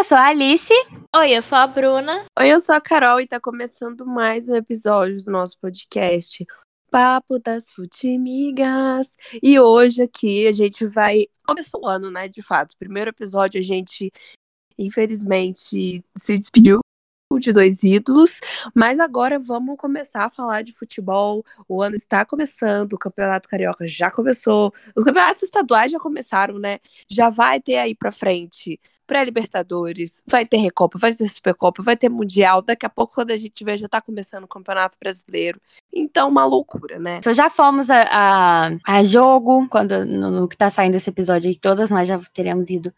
eu sou a Alice. Oi, eu sou a Bruna. Oi, eu sou a Carol e tá começando mais um episódio do nosso podcast Papo das Futimigas. E hoje aqui a gente vai. Começou o ano, né? De fato. Primeiro episódio a gente, infelizmente, se despediu de dois ídolos, mas agora vamos começar a falar de futebol. O ano está começando, o Campeonato Carioca já começou, os campeonatos estaduais já começaram, né? Já vai ter aí para frente pré-libertadores, vai ter Recopa, vai ter Supercopa, vai ter Mundial. Daqui a pouco, quando a gente vê, já tá começando o Campeonato Brasileiro. Então, uma loucura, né? Então, já fomos a, a, a jogo, quando no, no, que tá saindo esse episódio aí, todas nós já teremos ido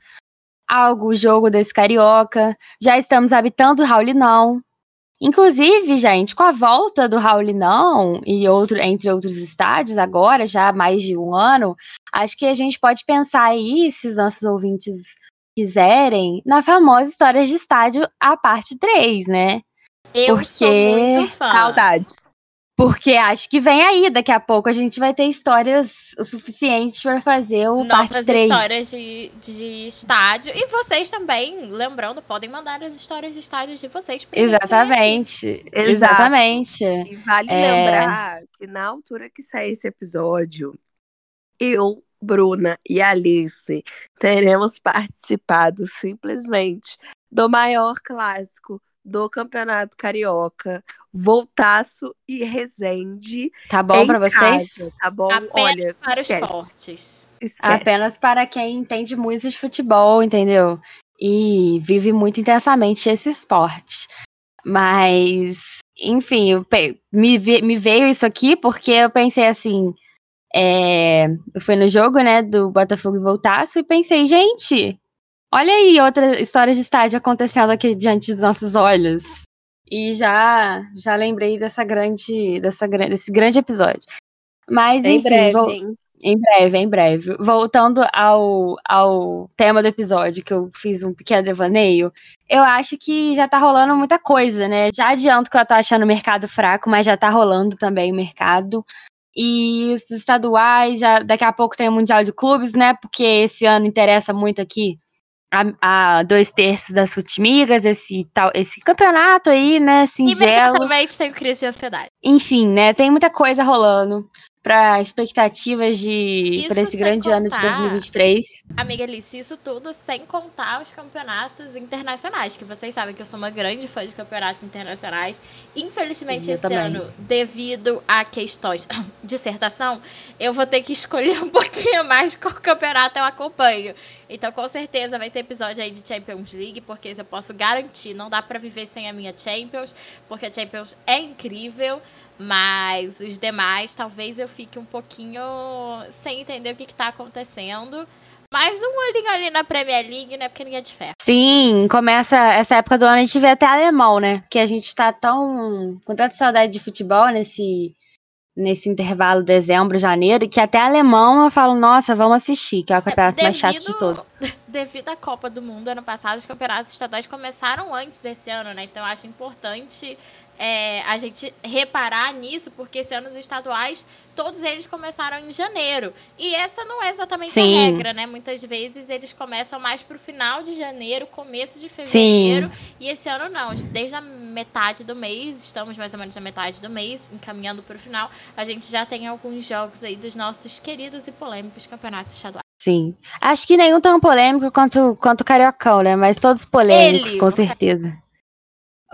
algo, jogo desse carioca. Já estamos habitando o Raulinão. Inclusive, gente, com a volta do Raulinão e outro, entre outros estádios, agora, já há mais de um ano, acho que a gente pode pensar aí, se os nossos ouvintes quiserem, na famosa Histórias de Estádio, a parte 3, né? Eu Porque... sou muito fã. Saudades. Porque acho que vem aí, daqui a pouco a gente vai ter histórias o suficiente para fazer o Novas parte 3. histórias de, de estádio. E vocês também, lembrando, podem mandar as histórias de estádios de vocês. Exatamente. Exatamente. E vale é... lembrar que na altura que sair esse episódio, eu Bruna e Alice teremos participado simplesmente do maior clássico do Campeonato Carioca, Voltaço e Resende. Tá bom para vocês? Tá bom? Apenas Olha, para os fortes. Esquece. Apenas para quem entende muito de futebol, entendeu? E vive muito intensamente esse esporte. Mas, enfim, eu, me, me veio isso aqui porque eu pensei assim, é, eu fui no jogo, né, do Botafogo e Voltaço e pensei, gente, olha aí outra história de estádio acontecendo aqui diante dos nossos olhos. E já já lembrei dessa grande, dessa, desse grande episódio. Mas, em enfim, breve, vou, em breve, em breve. Voltando ao, ao tema do episódio, que eu fiz um pequeno devaneio, eu acho que já tá rolando muita coisa, né? Já adianto que eu tô achando o mercado fraco, mas já tá rolando também o mercado. E os estaduais, já, daqui a pouco tem o Mundial de Clubes, né? Porque esse ano interessa muito aqui a, a dois terços das Futimigas, esse, tal, esse campeonato aí, né? Singelo. Imediatamente tem crise de ansiedade. Enfim, né? Tem muita coisa rolando para expectativas de para esse grande contar, ano de 2023. Amiga Alice, isso tudo sem contar os campeonatos internacionais, que vocês sabem que eu sou uma grande fã de campeonatos internacionais. Infelizmente, eu esse também. ano, devido a questões de dissertação, eu vou ter que escolher um pouquinho mais qual campeonato eu acompanho. Então, com certeza, vai ter episódio aí de Champions League, porque eu posso garantir, não dá para viver sem a minha Champions, porque a Champions é incrível. Mas os demais, talvez eu fique um pouquinho sem entender o que, está acontecendo. Mais um olhinho ali na Premier League, né? Porque ninguém é de ferro. Sim, começa essa época do ano, a gente vê até alemão, né? Porque a gente tá tão. com tanta saudade de futebol nesse, nesse intervalo dezembro, janeiro, que até alemão eu falo, nossa, vamos assistir, que é o campeonato mais chato de todos. Devido à Copa do Mundo ano passado, os campeonatos estaduais começaram antes desse ano, né? Então eu acho importante é, a gente reparar nisso, porque esse ano os estaduais, todos eles começaram em janeiro. E essa não é exatamente Sim. a regra, né? Muitas vezes eles começam mais pro final de janeiro, começo de fevereiro. Sim. E esse ano não. Desde a metade do mês, estamos mais ou menos na metade do mês, encaminhando pro final, a gente já tem alguns jogos aí dos nossos queridos e polêmicos campeonatos estaduais. Sim. Acho que nenhum tão polêmico quanto, quanto o Cariocão, né? Mas todos polêmicos, Ele, com o certeza.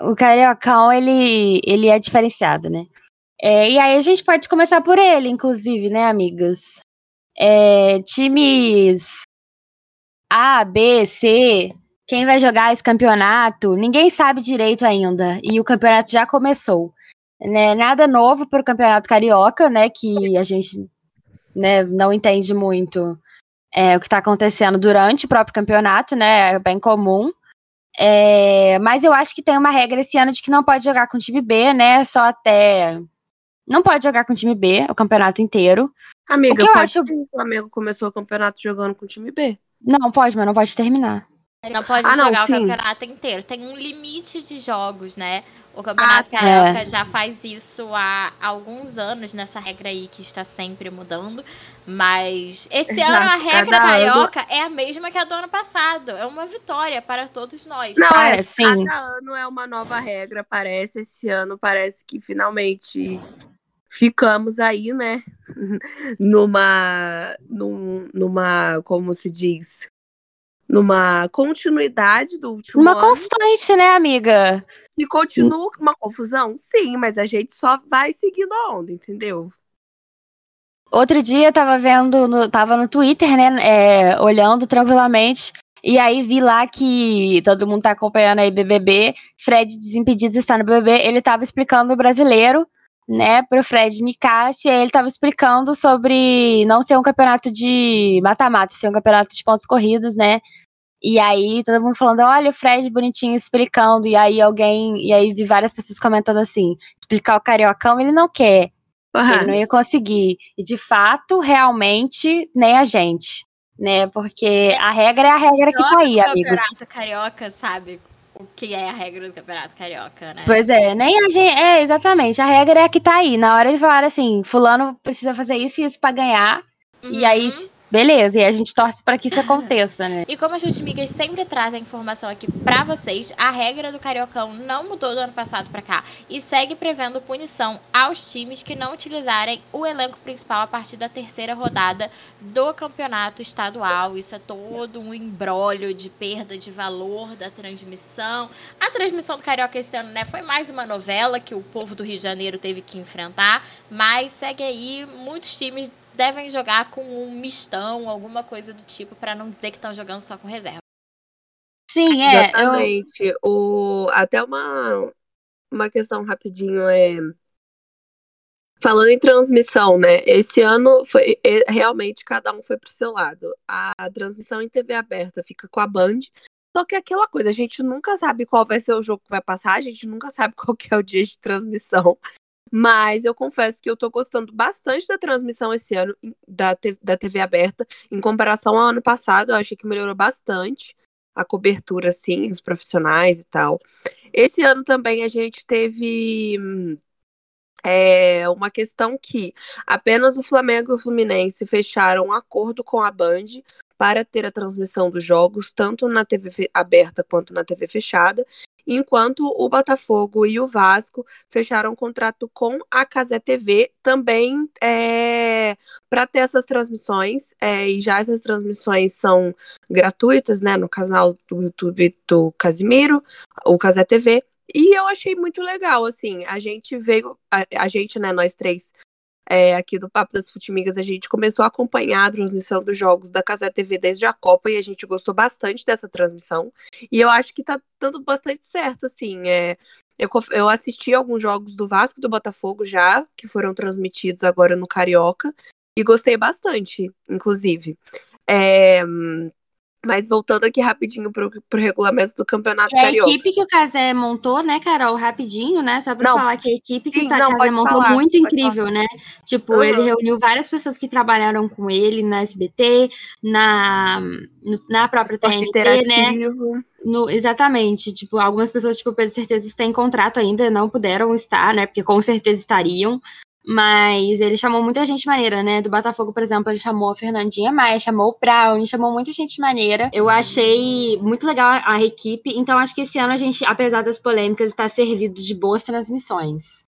O Cariocão, ele, ele é diferenciado, né? É, e aí a gente pode começar por ele, inclusive, né, amigas? É, times A, B, C, quem vai jogar esse campeonato, ninguém sabe direito ainda. E o campeonato já começou. Né? Nada novo para o campeonato carioca, né? Que a gente né, não entende muito é, o que está acontecendo durante o próprio campeonato, né? É bem comum. É, mas eu acho que tem uma regra esse ano de que não pode jogar com time B, né? Só até. Não pode jogar com time B o campeonato inteiro. Amiga, O que eu acho- sim, o Flamengo começou o campeonato jogando com o time B. Não, pode, mas não pode terminar. Não pode Ah, não, jogar sim. o campeonato inteiro. Tem um limite de jogos, né? O Campeonato Ah, Carioca é. já faz isso há alguns anos, nessa regra aí que está sempre mudando. Mas esse Já, ano a regra cada ano- carioca é a mesma que a do ano passado. É uma vitória para todos nós. Não, é, sim. cada ano é uma nova regra, parece. Esse ano parece que finalmente ficamos aí, né? numa, num- numa, como se diz? Numa continuidade do último Uma ano. constante, né, amiga? E continua com uma confusão? Sim, mas a gente só vai seguindo a onda, entendeu? Outro dia eu tava vendo, no, tava no Twitter, né, é, olhando tranquilamente, e aí vi lá que todo mundo tá acompanhando aí BBB, Fred Desimpedidos está no BBB, ele tava explicando o brasileiro, né, pro Fred Nicasio, e aí ele tava explicando sobre não ser um campeonato de mata-mata, ser um campeonato de pontos corridos, né, e aí todo mundo falando, olha o Fred bonitinho explicando, e aí alguém, e aí vi várias pessoas comentando assim, explicar o Cariocão ele não quer, ele não ia conseguir. E de fato, realmente, nem a gente. Né? Porque a regra é a regra que tá aí, o amigos. Campeonato Carioca sabe o que é a regra do Campeonato Carioca, né? Pois é, nem a gente. É, exatamente. A regra é a que tá aí. Na hora eles falaram assim: Fulano precisa fazer isso e isso pra ganhar. E aí, Uhum. Beleza. E a gente torce pra que isso aconteça, né? E como as Jutimigas sempre trazem informação aqui pra vocês, a regra do Cariocão não mudou do ano passado pra cá e segue prevendo punição aos times que não utilizarem o elenco principal a partir da terceira rodada do campeonato estadual. Isso é todo um embrólio de perda de valor da transmissão. A transmissão do Carioca esse ano, né, foi mais uma novela que o povo do Rio de Janeiro teve que enfrentar, mas segue aí muitos times devem jogar com um mistão, alguma coisa do tipo, pra não dizer que estão jogando só com reserva. Sim, é. Eu, Exatamente. O, até uma, uma questão rapidinho é. Falando em transmissão, né? Esse ano foi realmente cada um foi pro seu lado. A transmissão em TV aberta fica com a Band. Só que é aquela coisa, a gente nunca sabe qual vai ser o jogo que vai passar, a gente nunca sabe qual que é o dia de transmissão. Mas eu confesso que eu tô gostando bastante da transmissão esse ano da, da TV aberta. Em comparação ao ano passado, eu achei que melhorou bastante a cobertura, assim, os profissionais e tal. Esse ano também a gente teve é, uma questão que apenas o Flamengo e o Fluminense fecharam um acordo com a Band para ter a transmissão dos jogos, tanto na TV aberta quanto na TV fechada, enquanto o Botafogo e o Vasco fecharam contrato com a Casé TV também é, para ter essas transmissões, é, e já essas transmissões são gratuitas, né, no canal do YouTube do Casimiro, o Casé TV, e eu achei muito legal, assim, a gente veio, a, a gente, né, nós três, é, aqui do Papo das Futimigas, a gente começou a acompanhar a transmissão dos jogos da Casé TV desde a Copa e a gente gostou bastante dessa transmissão. E eu acho que tá dando bastante certo, assim. É, eu, eu assisti alguns jogos do Vasco e do Botafogo já, que foram transmitidos agora no Carioca, e gostei bastante, inclusive. É, mas voltando aqui rapidinho pro, pro regulamento do Campeonato é a Carioca. equipe que o Casé montou, né, Carol? Rapidinho, né? Só pra Não. falar que a equipe que Sim, o Casé montou falar, muito incrível, né? Tipo, Uhum. ele reuniu várias pessoas que trabalharam com ele na SBT, na, na própria Esporte TNT, né? No- exatamente. Tipo, algumas pessoas, tipo, pelo certeza têm contrato ainda, não puderam estar, né? Porque com certeza estariam. Mas ele chamou muita gente maneira, né? Do Botafogo, por exemplo, ele chamou a Fernandinha Maia, chamou o Brown, chamou muita gente maneira. Eu achei muito legal a, a equipe. Então, acho que esse ano a gente, apesar das polêmicas, está servido de boas transmissões.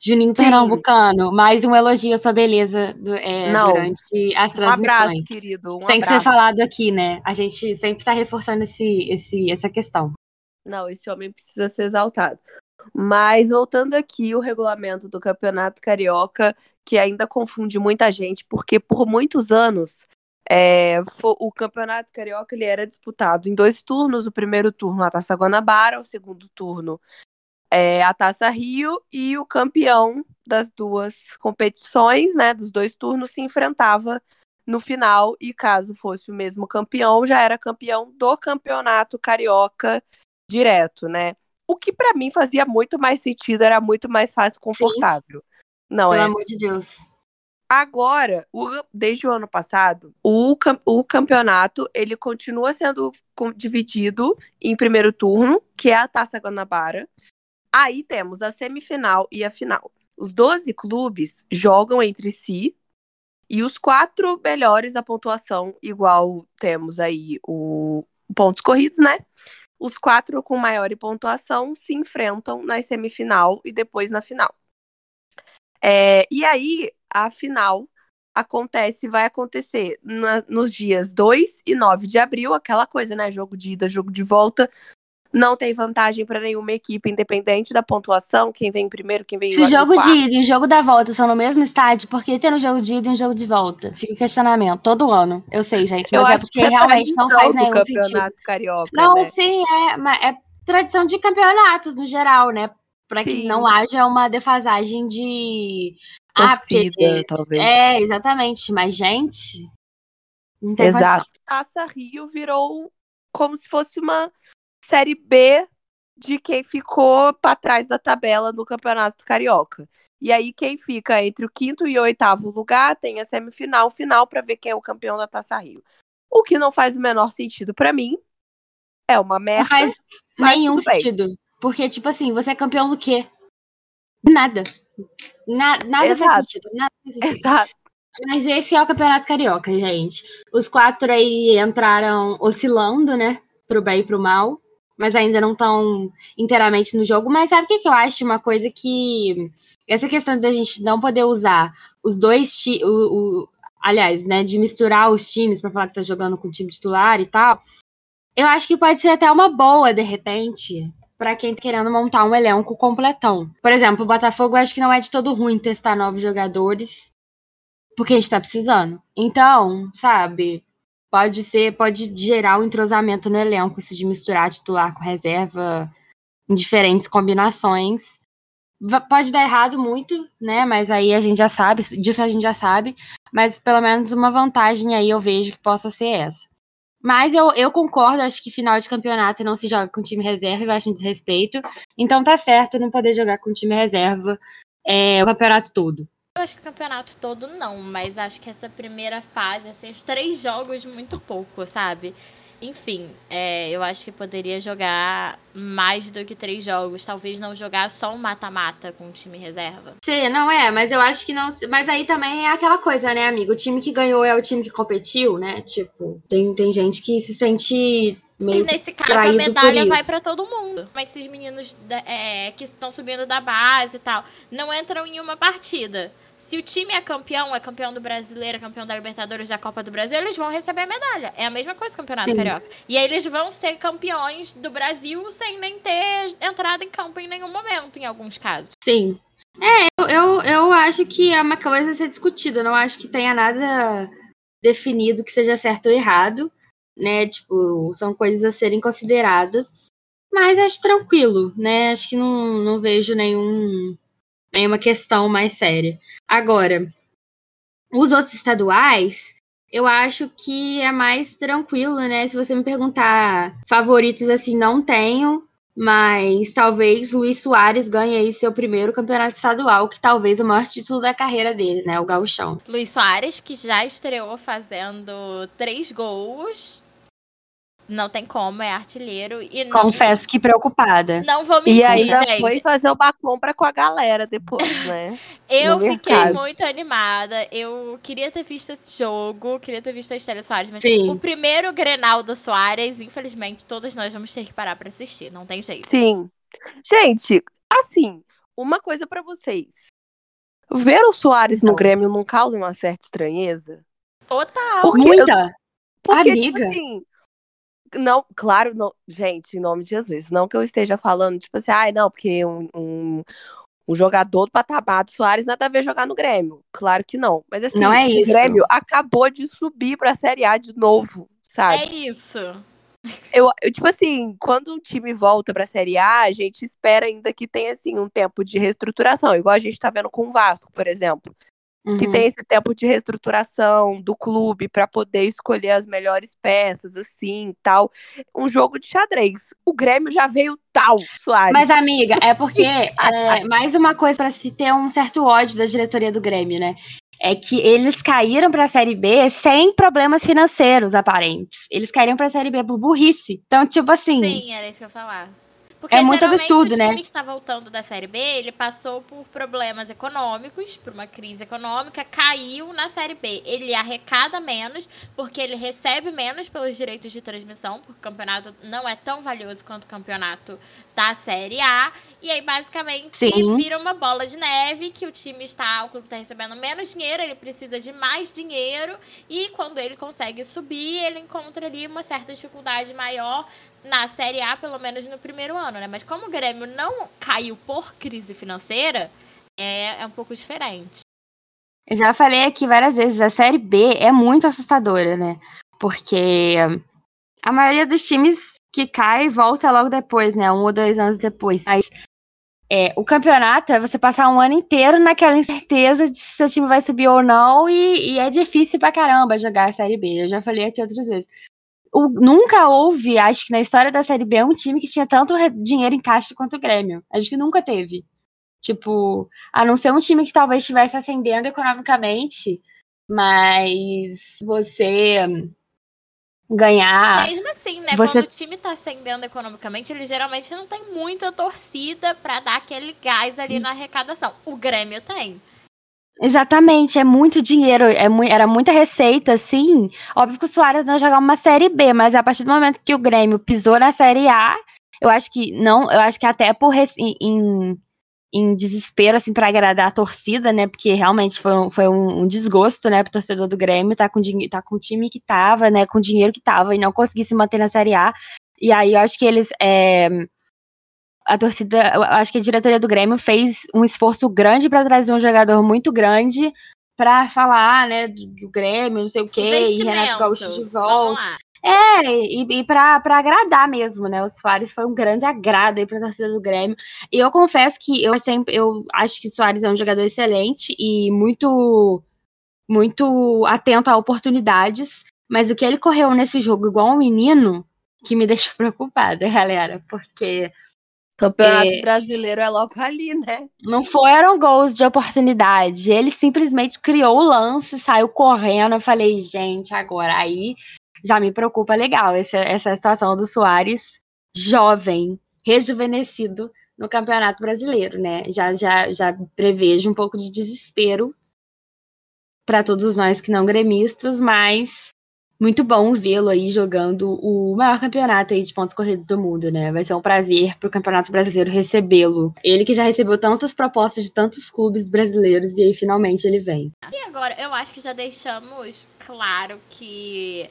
Juninho Sim. Pernambucano, mais um elogio à sua beleza do- é, durante as Um transmissões. abraço, querido. Um Tem que ser abraço. falado aqui, né? A gente sempre tá reforçando esse, esse, essa questão. Não, esse homem precisa ser exaltado. Mas voltando aqui, o regulamento do Campeonato Carioca, que ainda confunde muita gente, porque por muitos anos é, o Campeonato Carioca ele era disputado em dois turnos. O primeiro turno, a Taça Guanabara, o segundo turno, é, a Taça Rio, e o campeão das duas competições, né, dos dois turnos, se enfrentava no final, e caso fosse o mesmo campeão, já era campeão do Campeonato Carioca direto, né? O que pra mim fazia muito mais sentido, era muito mais fácil, confortável. Não Pelo é? amor de Deus. Agora, o- desde o ano passado, o, o campeonato ele continua sendo dividido em primeiro turno, que é a Taça Guanabara. Aí temos a semifinal e a final. Os 12 clubes jogam entre si e os quatro melhores da pontuação, igual temos aí o pontos corridos, né? Os quatro com maior pontuação se enfrentam na semifinal e depois na final. É, e aí, a final acontece, vai acontecer na- nos dias 2 e 9 de abril, aquela coisa, né? Jogo de ida, jogo de volta. Não tem vantagem para nenhuma equipe, independente da pontuação, quem vem primeiro, quem vem Se o jogo de ida e o jogo da volta são no mesmo estádio, por que ter um jogo de ida e um jogo de volta? Fica o questionamento todo ano. Eu sei, gente, Eu mas é acho porque que é realmente não faz nenhum sentido. campeonato carioca, Não, né? sim, é, é tradição de campeonatos no geral, né? Pra que não haja uma defasagem de. Ah, porque- Torcida, talvez. É, exatamente. Mas, gente. Não tem Exato. Taça Rio virou como se fosse uma série B de quem ficou para trás da tabela no Campeonato Carioca. E aí quem fica entre o quinto e o oitavo lugar tem a semifinal, final para ver quem é o campeão da Taça Rio. O que não faz o menor sentido para mim. É uma Não merda. faz mas nenhum sentido. Porque, tipo assim, você é campeão do quê? Nada. Na- nada faz sentido. Nada faz sentido. Exato. Mas esse é o Campeonato Carioca, gente. Os quatro aí entraram oscilando, né? Pro bem e pro mal. Mas ainda não estão inteiramente no jogo. Mas sabe o que, que eu acho? Uma coisa que. Essa questão de a gente não poder usar os dois o, o- Aliás, né? De misturar os times pra falar que tá jogando com o time titular e tal. Eu acho que pode ser até uma boa, de repente, pra quem tá querendo montar um elenco completão. Por exemplo, o Botafogo eu acho que não é de todo ruim testar novos jogadores porque a gente tá precisando. Então, sabe, pode ser, pode gerar um entrosamento no elenco, isso de misturar titular com reserva em diferentes combinações. Pode dar errado muito, né? Mas aí a gente já sabe, disso a gente já sabe. Mas pelo menos uma vantagem aí eu vejo que possa ser essa. Mas eu, eu concordo, acho que final de campeonato não se joga com time reserva, eu acho um desrespeito. Então tá certo não poder jogar com time reserva é, o campeonato todo. Eu acho que o campeonato todo não, mas acho que essa primeira fase, assim, os três jogos, muito pouco, sabe? Enfim, é, eu acho que poderia jogar mais do que três jogos. Talvez não jogar só um mata-mata com o time reserva. Sim, não é, mas eu acho que não. Mas aí também é aquela coisa, né, amigo? O time que ganhou é o time que competiu, né? Tipo, tem, tem gente que se sente meio. Mas nesse caso, a medalha vai pra todo mundo. Mas esses meninos é, que estão subindo da base e tal, não entram em uma partida. Se o time é campeão, é campeão do brasileiro, é campeão da Libertadores, da Copa do Brasil, eles vão receber a medalha. É a mesma coisa o Campeonato Sim. Carioca. E aí eles vão ser campeões do Brasil sem nem ter entrado em campo em nenhum momento, em alguns casos. Sim. É, eu, eu, eu acho que é uma coisa a ser discutida. Eu não acho que tenha nada definido que seja certo ou errado, né? Tipo, são coisas a serem consideradas. Mas acho tranquilo, né? Acho que não, não vejo nenhum, nenhuma questão mais séria. Agora, os outros estaduais, eu acho que é mais tranquilo, né? Se você me perguntar favoritos, assim, não tenho. Mas talvez Luiz Soares ganhe aí seu primeiro campeonato estadual, que talvez o maior título da carreira dele, né? O gauchão. Luiz Soares, que já estreou fazendo três gols. Não tem como, é artilheiro. E não, Confesso que preocupada. não vou mentir, E ainda gente. foi fazer uma compra com a galera depois, né? Eu no fiquei mercado. muito animada. Eu queria ter visto esse jogo, queria ter visto a Estela Soares, mas Sim. o primeiro Grenal do Soares, infelizmente, todos nós vamos ter que parar pra assistir. Não tem jeito. Sim. Gente, assim, uma coisa pra vocês. Ver o Soares no Então. Grêmio não causa uma certa estranheza? Total. Porque, Muita. porque Amiga. tipo assim, não, claro, não, gente, em nome de Jesus, não que eu esteja falando, tipo assim, ai, não, porque um, um, um jogador do patamar do Soares nada a ver jogar no Grêmio. Claro que não. Mas assim, Não é o isso. Grêmio acabou de subir pra Série A de novo, sabe? É isso. Eu, eu, tipo assim, quando um time volta pra Série A, a gente espera ainda que tenha, assim, um tempo de reestruturação, igual a gente tá vendo com o Vasco, por exemplo. Que Uhum. tem esse tempo de reestruturação do clube pra poder escolher as melhores peças, assim, tal. Um jogo de xadrez. O Grêmio já veio tal, Soares. Mas, amiga, é porque é mais uma coisa pra se ter um certo ódio da diretoria do Grêmio, né? é que eles caíram para a Série B sem problemas financeiros aparentes. Eles caíram para a Série B por burrice. Então, tipo assim. Sim, era isso que eu ia falar. Porque É muito absurdo, o né? time que tá voltando da Série B, ele passou por problemas econômicos, por uma crise econômica, caiu na Série B. Ele arrecada menos, porque ele recebe menos pelos direitos de transmissão, porque o campeonato não é tão valioso quanto o campeonato da Série A. E aí, basicamente, Sim. vira uma bola de neve, que o time está, o clube está recebendo menos dinheiro, ele precisa de mais dinheiro, e quando ele consegue subir, ele encontra ali uma certa dificuldade maior na Série A, pelo menos no primeiro ano, né? Mas como o Grêmio não caiu por crise financeira, é, é um pouco diferente. Eu já falei aqui várias vezes, a Série B é muito assustadora, né? Porque a maioria dos times que cai volta logo depois, né? Um ou dois anos depois. Mas é, o campeonato é você passar um ano inteiro naquela incerteza de se seu time vai subir ou não, e, e é difícil pra caramba jogar a Série B. Eu já falei aqui outras vezes. O- nunca houve, acho que na história da Série B, um time que tinha tanto dinheiro em caixa quanto o Grêmio. Acho que nunca teve. Tipo, a não ser um time que talvez estivesse ascendendo economicamente, mas você ganhar. Mesmo assim, né? Você- Quando o time tá ascendendo economicamente, ele geralmente não tem muita torcida pra dar aquele gás ali na arrecadação. O Grêmio tem. Exatamente, é muito dinheiro, é mui- era muita receita, sim. Óbvio que o Soares não ia jogar uma série B, mas a partir do momento que o Grêmio pisou na série A, eu acho que não, eu acho que até por em, em, desespero, assim, pra agradar a torcida, né? Porque realmente foi, um, foi um, um desgosto, né, pro torcedor do Grêmio, tá com, tá com o time que tava, né? Com o dinheiro que tava e não conseguir se manter na série A. E aí eu acho que eles. é, a torcida, acho que a diretoria do Grêmio fez um esforço grande para trazer um jogador muito grande para falar, né, do, Grêmio, não sei o quê, e. Renato Gaúcho de volta. É, e, e pra, pra agradar mesmo, né? O Soares foi um grande agrado aí pra torcida do Grêmio. E eu confesso que eu sempre eu acho que o Soares é um jogador excelente e muito muito atento a oportunidades, mas o que ele correu nesse jogo igual um menino que me deixa preocupada, galera, porque Campeonato É. brasileiro é logo ali, né? não foram gols de oportunidade. Ele simplesmente criou o lance, saiu correndo. Eu falei, gente, agora aí já me preocupa legal essa, essa situação do Soares jovem, rejuvenescido no Campeonato Brasileiro, né? Já, já, já prevejo um pouco de desespero para todos nós que não gremistas, mas muito bom vê-lo aí jogando o maior campeonato aí de pontos corridos do mundo, né? Vai ser um prazer pro Campeonato Brasileiro recebê-lo. Ele que já recebeu tantas propostas de tantos clubes brasileiros e aí finalmente ele vem. E agora, eu acho que já deixamos claro que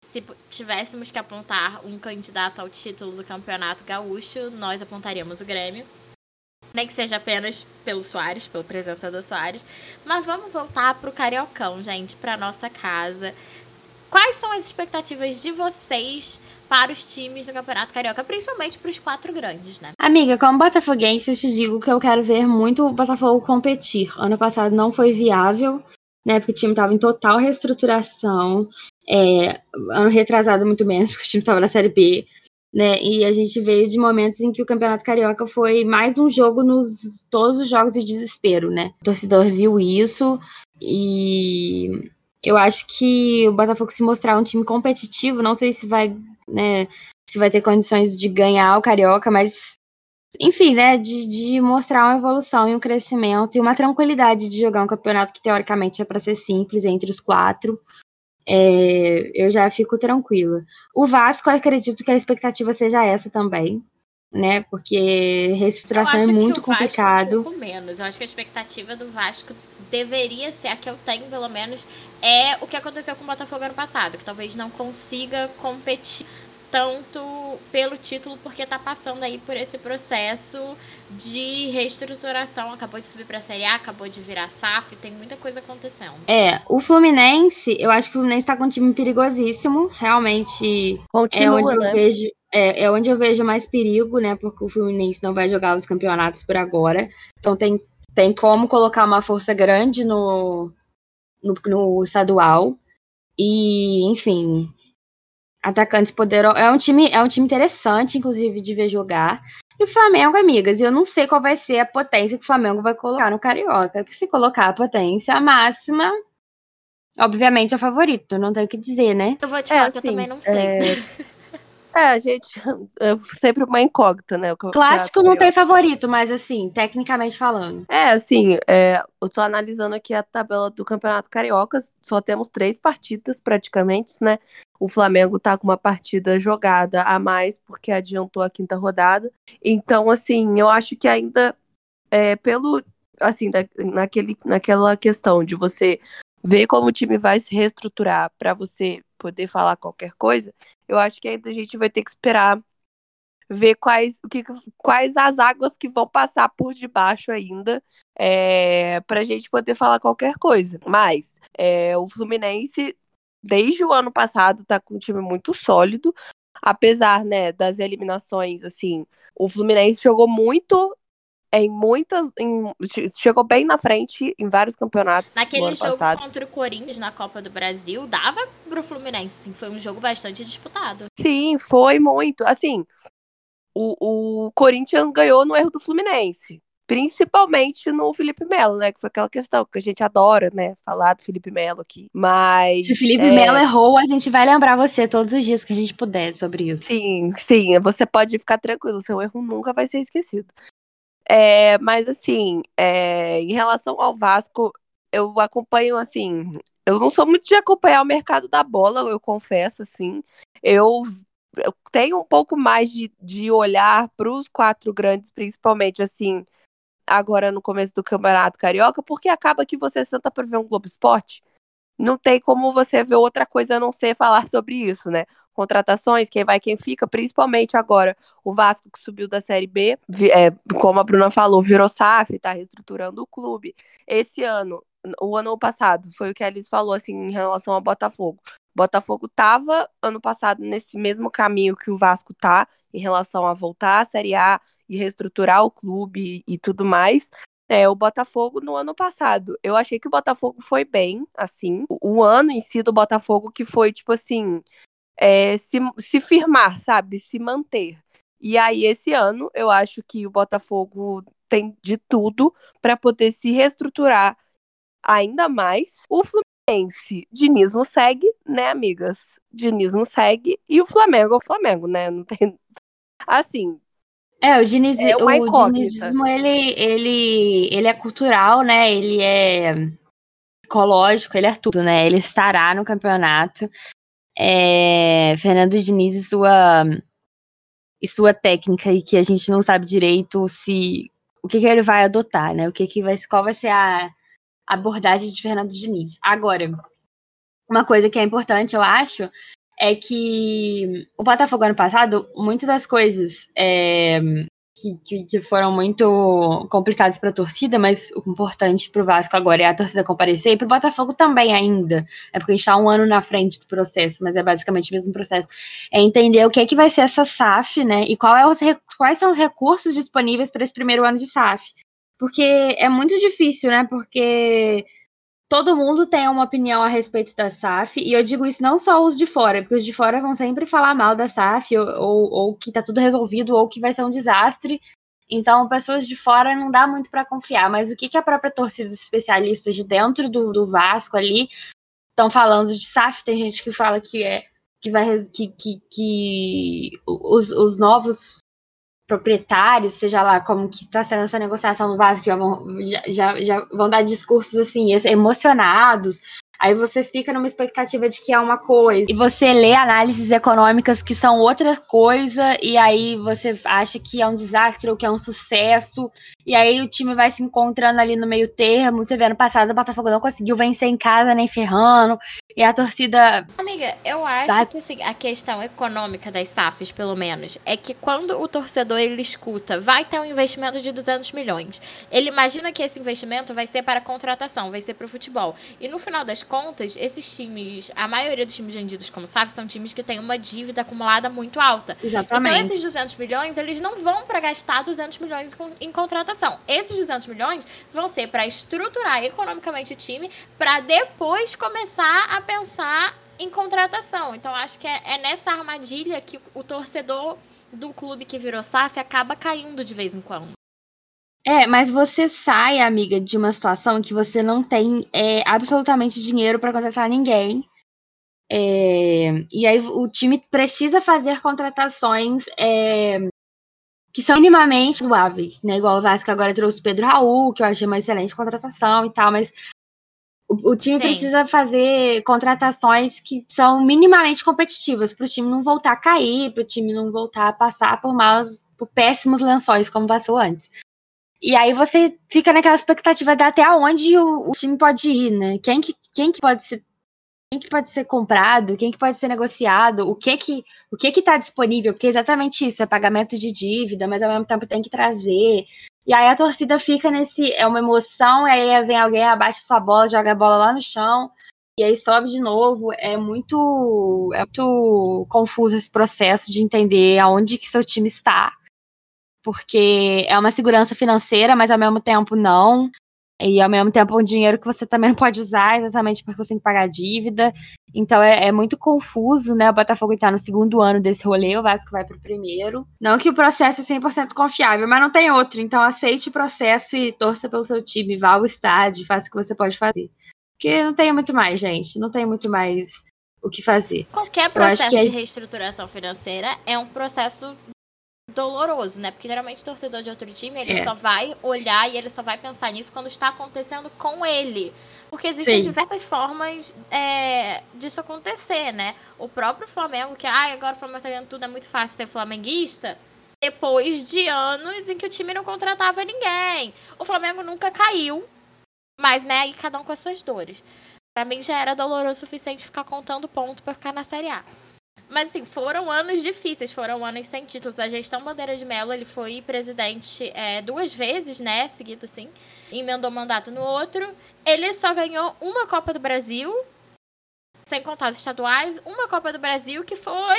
se tivéssemos que apontar um candidato ao título do Campeonato Gaúcho, nós apontaríamos o Grêmio. Nem que seja apenas pelo Soares, pela presença do Soares. Mas vamos voltar pro Cariocão, gente, pra nossa casa. Quais são as expectativas de vocês para os times do Campeonato Carioca, principalmente para os quatro grandes, né? Amiga, como botafoguense, eu te digo que eu quero ver muito o Botafogo competir. Ano passado não foi viável, né? Porque o time estava em total reestruturação. É, ano retrasado, muito menos, porque o time estava na Série B. Né, e a gente veio de momentos em que o Campeonato Carioca foi mais um jogo nos todos os jogos de desespero, né? O torcedor viu isso e eu acho que o Botafogo se mostrar um time competitivo, não sei se vai, né, se vai ter condições de ganhar o Carioca, mas enfim, né, de, de mostrar uma evolução e um crescimento e uma tranquilidade de jogar um campeonato que teoricamente é para ser simples entre os quatro. É, eu já fico tranquila. O Vasco, eu acredito que a expectativa seja essa também, né? Porque reestruturação eu é acho muito que o Vasco complicado. Um pouco menos. Eu acho que a expectativa do Vasco deveria ser, a que eu tenho pelo menos, é o que aconteceu com o Botafogo ano passado, que talvez não consiga competir tanto pelo título, porque tá passando aí por esse processo de reestruturação. Acabou de subir pra Série A, acabou de virar SAF, tem muita coisa acontecendo. É, o Fluminense, eu acho que o Fluminense tá com um time perigosíssimo, realmente é Continua, onde eu né? vejo é, é onde eu vejo mais perigo, né? Porque o Fluminense não vai jogar os campeonatos por agora. Então tem, tem como colocar uma força grande no, no, no estadual. E, enfim, atacantes poderosos. É um time, é um time interessante, inclusive, de ver jogar. E o Flamengo, amigas, eu não sei qual vai ser a potência que o Flamengo vai colocar no Carioca. Que se colocar a potência máxima, obviamente é favorito, não tenho o que dizer, né? Eu vou te falar é, que assim, eu também não sei. É... É, a gente. É sempre uma incógnita, né? Clássico não tem favorito, mas assim, tecnicamente falando. É, assim, é, eu tô analisando aqui a tabela do Campeonato Carioca. Só temos três partidas praticamente, né? O Flamengo tá com uma partida jogada a mais, porque adiantou a quinta rodada. Então, assim, eu acho que ainda é, pelo. Assim, da, naquele, naquela questão de você ver como o time vai se reestruturar para você poder falar qualquer coisa, eu acho que ainda a gente vai ter que esperar ver quais, o que, quais as águas que vão passar por debaixo ainda é, para a gente poder falar qualquer coisa. Mas é, o Fluminense, desde o ano passado, está com um time muito sólido. Apesar né, das eliminações, assim, o Fluminense jogou muito em muitas. Em, chegou bem na frente em vários campeonatos. Naquele jogo passado. contra o Corinthians na Copa do Brasil, dava pro Fluminense. Sim, foi um jogo bastante disputado. Sim, foi muito. Assim, o, o Corinthians ganhou no erro do Fluminense. Principalmente no Felipe Melo, né? Que foi aquela questão que a gente adora, né? Falar do Felipe Melo aqui. Mas. Se o Felipe é... Melo errou, a gente vai lembrar você todos os dias que a gente puder sobre isso. Sim, sim. Você pode ficar tranquilo, seu erro nunca vai ser esquecido. É, mas assim, é, em relação ao Vasco, eu acompanho assim. Eu não sou muito de acompanhar o mercado da bola, eu confesso, assim. Eu, eu tenho um pouco mais de, de olhar para os quatro grandes, principalmente assim, agora no começo do Campeonato Carioca, porque acaba que você senta para ver um Globo Esporte. Não tem como você ver outra coisa a não ser falar sobre isso, né? Contratações, quem vai, quem fica, principalmente agora o Vasco que subiu da Série B, é, como a Bruna falou, virou SAF, está reestruturando o clube. Esse ano, o ano passado, foi o que a Alice falou assim em relação ao Botafogo. Botafogo estava ano passado nesse mesmo caminho que o Vasco tá em relação a voltar à Série A e reestruturar o clube e, e tudo mais. É, o Botafogo no ano passado. Eu achei que o Botafogo foi bem, assim. O, o ano em si do Botafogo que foi, tipo assim, é, se, se firmar, sabe? Se manter. E aí, esse ano, eu acho que o Botafogo tem de tudo para poder se reestruturar ainda mais. O Fluminense, Dinismo segue, né, amigas? Dinismo segue. E o Flamengo é o Flamengo, né? Não tem. Assim. É, o, Diniz, é o dinismo, ele, ele, ele é cultural, né? Ele é psicológico, ele é tudo, né? Ele estará no campeonato é, Fernando Diniz e sua, e sua técnica, e que a gente não sabe direito se o que, que ele vai adotar, né? O que, que vai, qual vai ser a abordagem de Fernando Diniz. Agora, uma coisa que é importante, eu acho, é que o Botafogo ano passado, muitas das coisas é, que, que, que foram muito complicados para a torcida, mas o importante para o Vasco agora é a torcida comparecer, e para o Botafogo também ainda. É porque a gente está um ano na frente do processo, mas é basicamente o mesmo processo. É entender o que é que vai ser essa SAF, né? E qual é os, quais são os recursos disponíveis para esse primeiro ano de SAF. Porque é muito difícil, né? Porque todo mundo tem uma opinião a respeito da SAF, e eu digo isso não só os de fora, porque os de fora vão sempre falar mal da SAF, ou, ou, ou que tá tudo resolvido, ou que vai ser um desastre. Então, pessoas de fora não dá muito para confiar. Mas o que, que a própria torcida, especialistas de dentro do, do Vasco ali estão falando de SAF? Tem gente que fala que é que vai que, que, que os, os novos proprietários, seja lá como que está sendo essa negociação no Vasco, já vão, já, já, já vão dar discursos assim, emocionados, Aí você fica numa expectativa de que é uma coisa. E você lê análises econômicas que são outra coisa. E aí você acha que é um desastre ou que é um sucesso. E aí o time vai se encontrando ali no meio termo. Você vê, ano passado o Botafogo não conseguiu vencer em casa nem ferrando. E a torcida. Amiga, eu acho que assim, a questão econômica das SAFs, pelo menos, é que quando o torcedor ele escuta, vai ter um investimento de 200 milhões. Ele imagina que esse investimento vai ser para contratação, vai ser para o futebol. E no final das contas, esses times, a maioria dos times vendidos como SAF são times que têm uma dívida acumulada muito alta. Exatamente. Então esses 200 milhões, eles não vão para gastar 200 milhões em contratação. Esses 200 milhões vão ser para estruturar economicamente o time, para depois começar a pensar em contratação. Então, acho que é, é nessa armadilha que o torcedor do clube que virou SAF acaba caindo de vez em quando. É, mas você sai, amiga, de uma situação que você não tem é, absolutamente dinheiro para contratar ninguém. É, e aí o time precisa fazer contratações é, que são minimamente suaves, né? Igual o Vasco agora trouxe o Pedro Raul, que eu achei uma excelente contratação e tal, mas o, o time Sim. precisa fazer contratações que são minimamente competitivas, para o time não voltar a cair, para o time não voltar a passar por maus, por péssimos lençóis, como passou antes. E aí você fica naquela expectativa de até onde o, o, time pode ir, né? Quem que, quem que pode ser quem que pode ser comprado, quem que pode ser negociado, o que que o que que está disponível, porque é exatamente isso, é pagamento de dívida, mas ao mesmo tempo tem que trazer. E aí a torcida fica nesse, é uma emoção, aí vem alguém, abaixa sua bola, joga a bola lá no chão, e aí sobe de novo. É muito, é muito confuso esse processo de entender aonde que seu time está. Porque é uma segurança financeira, mas ao mesmo tempo não. E ao mesmo tempo um dinheiro que você também não pode usar, exatamente porque você tem que pagar a dívida. Então é, é muito confuso, né? O Botafogo está no segundo ano desse rolê, o Vasco vai para o primeiro. Não que o processo é 100% confiável, mas não tem outro. Então aceite o processo e torça pelo seu time, vá ao estádio, faça o que você pode fazer. Porque não tem muito mais, gente. Não tem muito mais o que fazer. Qualquer processo é... de reestruturação financeira é um processo doloroso, né? Porque geralmente o torcedor de outro time, ele é. só vai olhar e ele só vai pensar nisso quando está acontecendo com ele. Porque existem Sim. diversas formas é, disso acontecer, né? O próprio Flamengo, que ah, agora o Flamengo tá ganhando tudo, é muito fácil ser flamenguista. Depois de anos em que o time não contratava ninguém. O Flamengo nunca caiu, mas, né, aí cada um com as suas dores. Para mim já era doloroso o suficiente ficar contando ponto para ficar na Série A. Mas, assim, foram anos difíceis, foram anos sem títulos. A gestão Bandeira de Mello, ele foi presidente é, duas vezes, né, seguido, assim. Emendou mandato no outro. Ele só ganhou uma Copa do Brasil, sem contar os estaduais, uma Copa do Brasil que foi,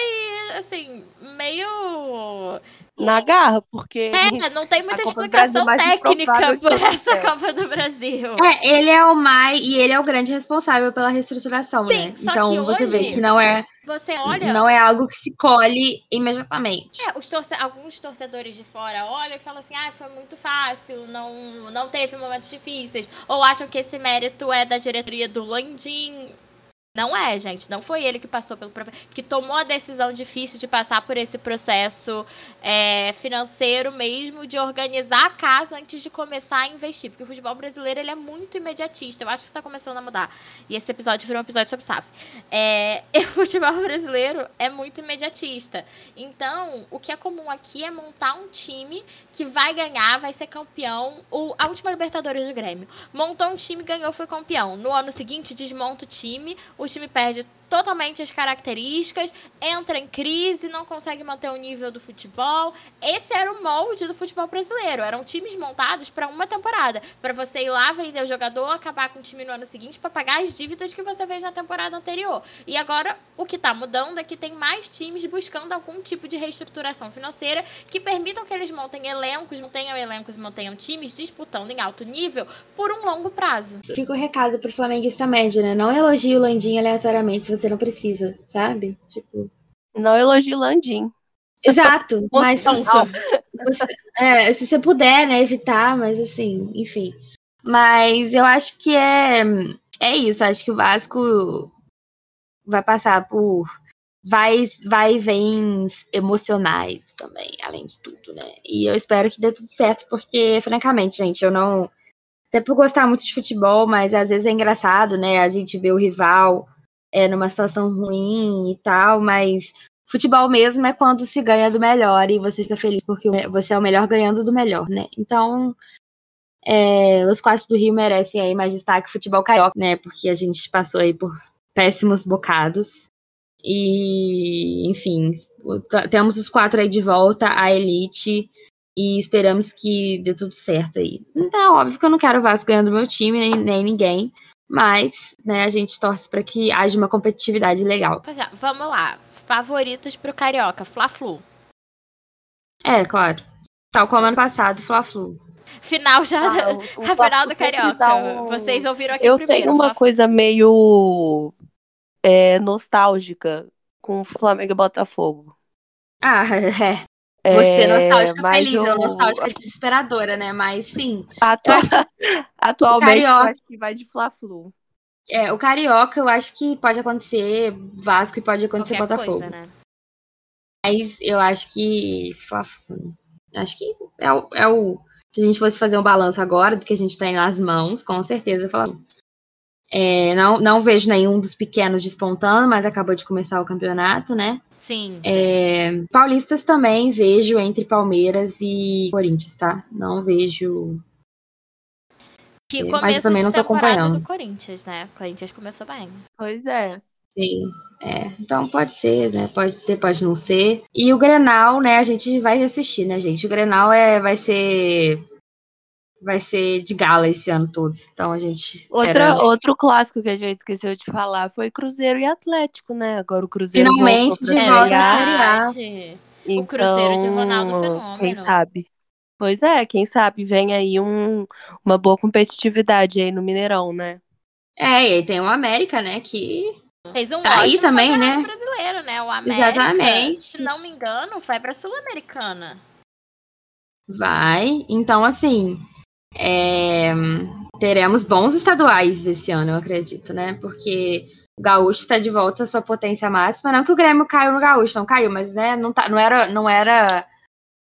assim, meio na garra, porque. É, não tem muita explicação técnica por essa é. Copa do Brasil. É, ele é o mais. E ele é o grande responsável pela reestruturação, Sim, né? então você hoje, vê que não é. Você olha. Não é algo que se colhe imediatamente. É, os torce... alguns torcedores de fora olham e falam assim: ah, foi muito fácil, não, não teve momentos difíceis. Ou acham que esse mérito é da diretoria do Landim. Não é, gente. Não foi ele que passou pelo que tomou a decisão difícil de passar por esse processo é, financeiro mesmo, de organizar a casa antes de começar a investir. Porque o futebol brasileiro ele é muito imediatista. Eu acho que está começando a mudar. E esse episódio virou um episódio sobre SAF. É, o futebol brasileiro é muito imediatista. Então, o que é comum aqui é montar um time que vai ganhar, vai ser campeão. O, a última Libertadores do Grêmio. Montou um time, ganhou, foi campeão. No ano seguinte, desmonta o time o time perde totalmente as características, entra em crise, não consegue manter o nível do futebol. Esse era o molde do futebol brasileiro. Eram times montados para uma temporada, para você ir lá vender o jogador, acabar com o time no ano seguinte para pagar as dívidas que você fez na temporada anterior. E agora o que está mudando é que tem mais times buscando algum tipo de reestruturação financeira que permitam que eles montem elencos, mantenham elencos mantenham times disputando em alto nível por um longo prazo. Fica o recado pro flamenguista médio, né? Não elogie o Landim aleatoriamente se você não precisa, sabe? Tipo. Não elogio Landim. Exato, mas você, é, se você puder, né, evitar, mas assim, enfim. Mas eu acho que é, é isso, acho que o Vasco vai passar por vai, vai e vem emocionais também, além de tudo, né? E eu espero que dê tudo certo, porque, francamente, gente, eu não. Até por gostar muito de futebol, mas às vezes é engraçado, né? A gente vê o rival é, numa situação ruim e tal, mas futebol mesmo é quando se ganha do melhor e você fica feliz porque você é o melhor ganhando do melhor, né? Então, é, os quatro do Rio merecem aí mais destaque futebol carioca, né? Porque a gente passou aí por péssimos bocados. E, enfim, temos os quatro aí de volta, a elite, e esperamos que dê tudo certo aí. Então, óbvio que eu não quero o Vasco ganhando meu time, nem, nem ninguém, mas, né, a gente torce para que haja uma competitividade legal. Pois é, vamos lá. Favoritos pro Carioca, Fla-Flu. É, claro. Tal como ano passado, Fla-Flu. Final já. Ah, o, o a final do Carioca. Um... Vocês ouviram aqui Eu primeiro. Eu tenho uma coisa meio é, nostálgica com Flamengo e Botafogo. Ah, é. Você É, nostálgica mas feliz, eu o- nostálgica desesperadora, né? Mas sim. Atua- Eu acho Atualmente, eu Carioca- acho que vai de Fla-Flu. É, o Carioca eu acho que pode acontecer Vasco e pode acontecer Qualquer Botafogo. coisa, né? Mas eu acho que. Fla-Flu. Acho que é o, é o. Se a gente fosse fazer um balanço agora do que a gente tem nas mãos, com certeza Fla-Flu. É, não, não vejo nenhum dos pequenos despontando, mas acabou de começar o campeonato, né? Sim, sim. É, paulistas também vejo entre Palmeiras e Corinthians, tá? Não vejo. que mas começo também de não tô temporada acompanhando. do Corinthians, né? O Corinthians começou bem. Pois é. Sim. É, então pode ser, né? Pode ser, pode não ser. E o Grenal, né? A gente vai assistir, né, gente? O Grenal é, vai ser. Vai ser de gala esse ano todos. Então a gente. Outra, outro clássico que a gente esqueceu de falar foi Cruzeiro e Atlético, né? Agora o Cruzeiro Finalmente de É volta A. Então, O Cruzeiro de Ronaldo Fenômeno. Quem sabe? Pois é, quem sabe vem aí um, uma boa competitividade aí no Mineirão, né? É, e aí tem o América, né? Que. Fez um Tá aí também, né? brasileiro, né? O América, Exatamente. se não me engano, foi pra Sul-Americana. Vai. Então, assim. É, Teremos bons estaduais esse ano, eu acredito, né? Porque o Gaúcho está de volta à sua potência máxima. Não que o Grêmio caiu no Gaúcho, não caiu, mas né, não, tá, não era. Não era.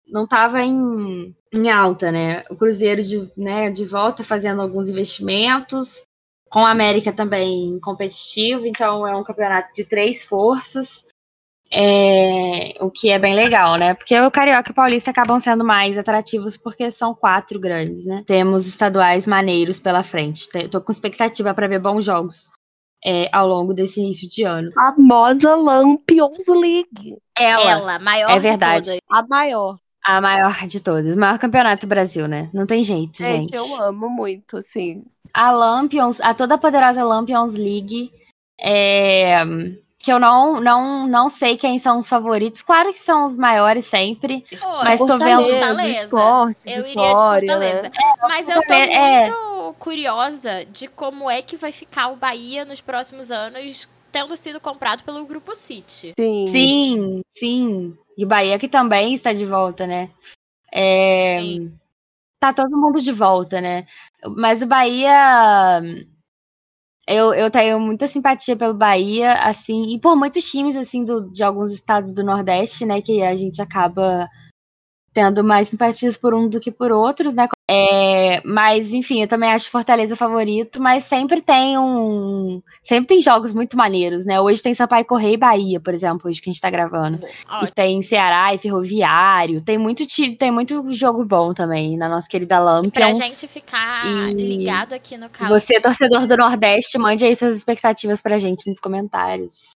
Não tava em, em alta, né? O Cruzeiro de, né, de volta fazendo alguns investimentos. Com a América também competitivo, então é um campeonato de três forças. É, o que é bem legal, né? Porque o Carioca e o Paulista acabam sendo mais atrativos porque são quatro grandes, né? Temos estaduais maneiros pela frente. Te- Tô com expectativa para ver bons jogos é, ao longo desse início de ano. Famosa Lampions League. Ela, Ela, maior É de verdade. todas. A maior. a maior de todas. O maior campeonato do Brasil, né? Não tem jeito, Gente, gente. eu amo muito, assim. A Lampions, a toda poderosa Lampions League, é, que eu não, não, não sei quem são os favoritos. Claro que são os maiores sempre. Pô, Mas tô vendo- Fortaleza. Esporte, Eu iria de Vitória, Fortaleza. né? Mas eu tô é. muito curiosa de como é que vai ficar o Bahia nos próximos anos, tendo sido comprado pelo Grupo City. Sim. Sim, sim. E Bahia que também está de volta, né? É, Sim. tá todo mundo de volta, né? Mas o Bahia. Eu, eu tenho muita simpatia pelo Bahia, assim, e por muitos times, assim, do, de alguns estados do Nordeste, né? Que a gente acaba tendo mais simpatias por um do que por outros, né? É, mas, enfim, eu também acho Fortaleza favorito, mas sempre tem um. Sempre tem jogos muito maneiros, né? Hoje tem Sampaio Correia e Bahia, por exemplo, hoje que a gente tá gravando. E tem Ceará e Ferroviário. Tem muito, tem muito jogo bom também na nossa querida Pra Lampions. gente ficar E ligado aqui no canal. Você, torcedor do Nordeste, mande aí suas expectativas pra gente nos comentários.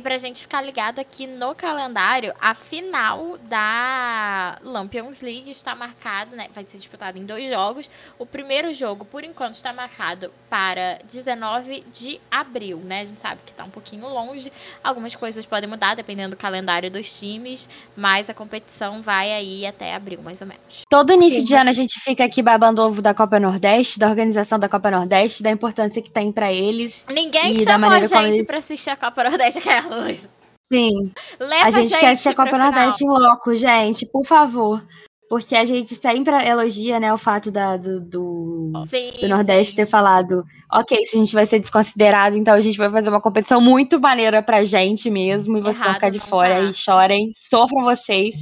E pra gente ficar ligado aqui no calendário, a final da Lampions League está marcada, né? Vai ser disputada em dois jogos. O primeiro jogo, por enquanto, está marcado para 19 de abril, né? A gente sabe que tá um pouquinho longe. Algumas coisas podem mudar dependendo do calendário dos times, mas a competição vai aí até abril, mais ou menos. Todo início Sim. de ano a gente fica aqui babando ovo da Copa Nordeste, da organização da Copa Nordeste, da importância que tem pra eles. Ninguém chamou a gente eles- pra assistir a Copa Nordeste aquela hoje. Sim, Leva a gente quer assistir a pra Copa. Nordeste em loco, gente, por favor. Porque a gente sempre elogia, né, o fato da, do, do, Sim, do Nordeste sim. ter falado, ok, se a gente vai ser desconsiderado, então a gente vai fazer uma competição muito maneira pra gente mesmo, e vocês vão ficar de fora tá. e chorem, sofram vocês,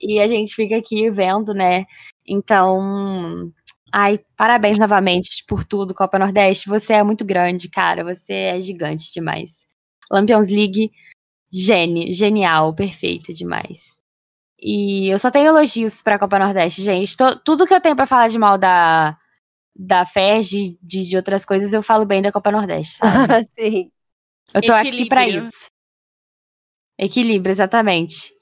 e a gente fica aqui vendo, né? Então, ai, parabéns novamente por tudo, Copa Nordeste, você é muito grande, cara, você é gigante demais. Lampions League, gene, genial, perfeito demais. E eu só tenho elogios pra Copa Nordeste, gente. To- tudo que eu tenho pra falar de mal da, da FERJ, de, de outras coisas, eu falo bem da Copa Nordeste, sabe? Sim. Eu tô aqui pra Equilíbrio. isso. Equilíbrio, exatamente.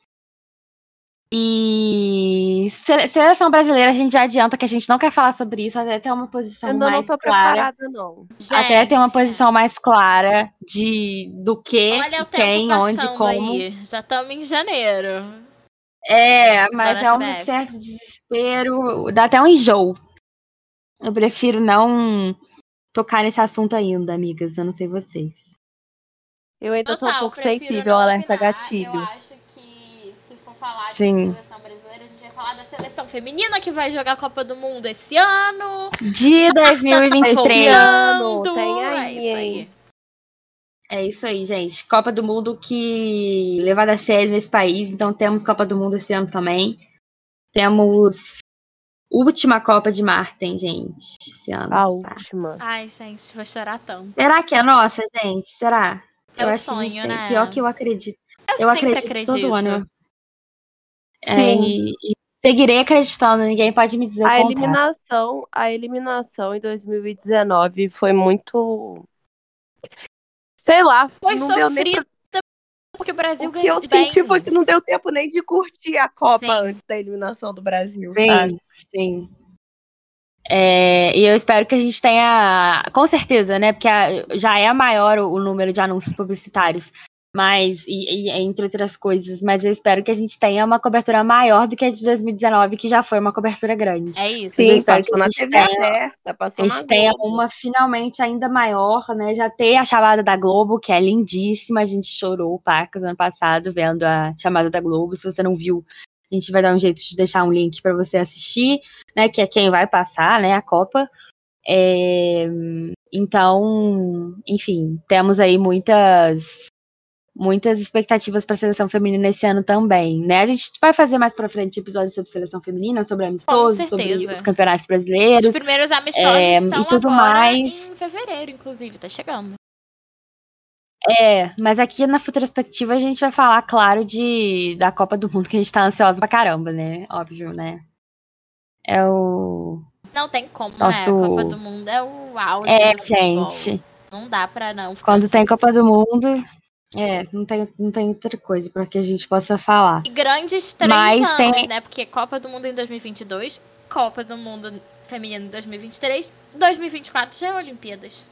E sele- seleção brasileira, a gente já adianta que a gente não quer falar sobre isso, até ter uma posição Ainda não mais tô clara. preparada, não. Até ter uma Gente, posição mais clara de do que, quem, onde, como. aí. Já estamos em janeiro. É, mas é um certo desespero, dá até um enjoo. Eu prefiro não tocar nesse assunto ainda, amigas. Eu não sei vocês. Eu ainda tô um Total, pouco sensível não ao alerta opinar. gatilho. Eu acho falar Sim. de seleção brasileira, a gente vai falar da seleção feminina que vai jogar a Copa do Mundo esse ano. De 2023. ano, Voltando. tem aí, É isso aí. É isso aí, gente. Copa do Mundo que levada a sério nesse país. Então temos Copa do Mundo esse ano também. Temos última Copa de Martin, gente. Esse ano. A tá? última. Ai, gente, vou chorar tanto. Será que é nossa, gente? Será? É o sonho, tem. né? Pior que eu acredito. Eu, Eu sempre acredito acredito. todo ano. É, e, e seguirei acreditando. Ninguém pode me dizer o A contrário. eliminação, a eliminação em 2019 foi muito. Sei lá, Foi não deu nem sofrida porque o pra... Brasil O que eu ganhou bem. senti foi que não deu tempo nem de curtir a Copa Sim. antes da eliminação do Brasil, sabe? Sim, sim. É, e eu espero que a gente tenha, com certeza, né? Porque a- já é maior o, o número de anúncios publicitários, mas, e, e entre outras coisas, mas eu espero que a gente tenha uma cobertura maior do que a de 2019, que já foi uma cobertura grande. É isso. eu Sim, espero que passou a na gente TV tenha- aberta, passou A na gente tenha uma finalmente ainda maior, né? Já ter a chamada da Globo, que é lindíssima. A gente chorou pacas ano passado vendo a chamada da Globo. Se você não viu, a gente vai dar um jeito de deixar um link para você assistir, né? Que é quem vai passar, né? A Copa. É, Então, enfim, temos aí muitas muitas expectativas para a seleção feminina esse ano também, né? A gente vai fazer mais para frente episódios sobre seleção feminina, sobre amistosos, sobre os campeonatos brasileiros. Os primeiros amistosos É, são e tudo mais. em fevereiro, inclusive, tá chegando. É, mas aqui na futurosperspectiva a gente vai falar, claro, de da Copa do Mundo, que a gente tá ansiosa pra caramba, né? Óbvio, né? É o. Não tem como, né? Nosso- A Copa do Mundo é o auge É, do futebol. gente. Não dá pra não ficar Quando tem. Copa do Mundo. É, não tem, não tem outra coisa pra que a gente possa falar. E grandes três Mas anos, tem- né? Porque Copa do Mundo em 2022, Copa do Mundo Feminino em 2023, 2024 já é Olimpíadas.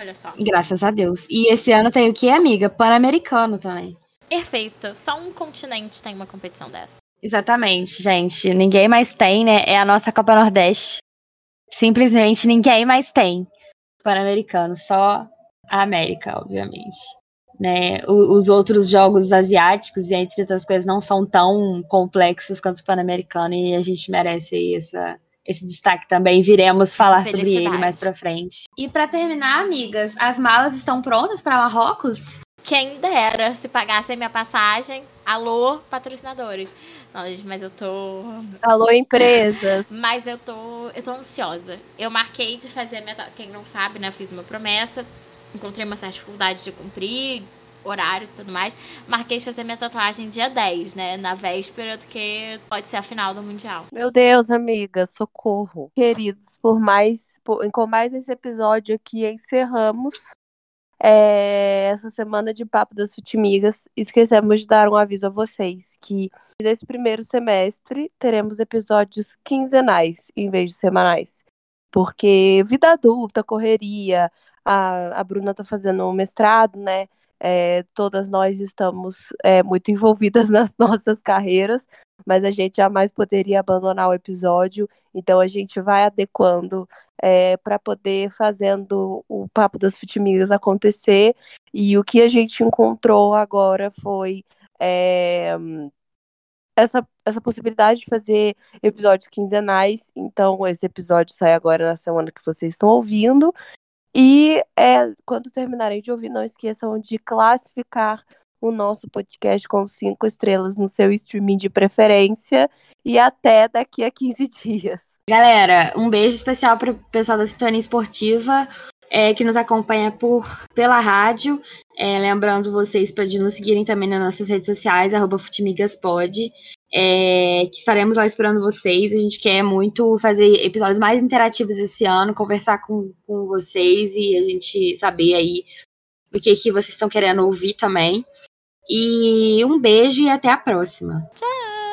Olha só. Graças a Deus. E esse ano tem o que, amiga? Pan-Americano também. Perfeito. Só um continente tem uma competição dessa. Exatamente, gente. Ninguém mais tem, né? É a nossa Copa Nordeste. Simplesmente ninguém mais tem Pan-Americano, só a América, obviamente. Né? O- os outros jogos asiáticos e entre outras coisas não são tão complexos quanto o Pan-Americano e a gente merece aí essa, esse destaque também. Viremos falar sobre ele mais pra frente. E pra terminar, amigas, as malas estão prontas para Marrocos? Quem dera se pagassem minha passagem. Alô, patrocinadores. Não, gente, mas eu tô. Alô, empresas. Mas eu tô. Eu tô ansiosa. Eu marquei de fazer a minha. Quem não sabe, né? Fiz uma promessa. Encontrei uma certa dificuldade de cumprir horários e tudo mais. Marquei de fazer minha tatuagem dia 10, né? Na véspera do que pode ser a final do Mundial. Meu Deus, amiga, socorro. Queridos, por mais, por- com mais esse episódio aqui, encerramos é, essa semana de Papo das Futimigas. Esquecemos de dar um aviso a vocês que nesse primeiro semestre teremos episódios quinzenais em vez de semanais. Porque vida adulta, correria, a, a Bruna tá fazendo um mestrado, né? É, todas nós estamos é, muito envolvidas nas nossas carreiras mas a gente jamais poderia abandonar o episódio, então a gente vai adequando para poder fazendo o Papo das Futimigas acontecer. E o que a gente encontrou agora foi é, essa, essa possibilidade de fazer episódios quinzenais. Então, esse episódio sai agora na semana que vocês estão ouvindo. E é, quando terminarem de ouvir, não esqueçam de classificar o nosso podcast com cinco estrelas no seu streaming de preferência. E até daqui a 15 dias. Galera, um beijo especial para o pessoal da Sintonia Esportiva é, que nos acompanha por, pela rádio. É, lembrando vocês para nos seguirem também nas nossas redes sociais, arroba Futimigaspod. É, que estaremos lá esperando vocês. A gente quer muito fazer episódios mais interativos esse ano, conversar com, com vocês e a gente saber aí o que, que vocês estão querendo ouvir também. E um beijo e até a próxima. Tchau!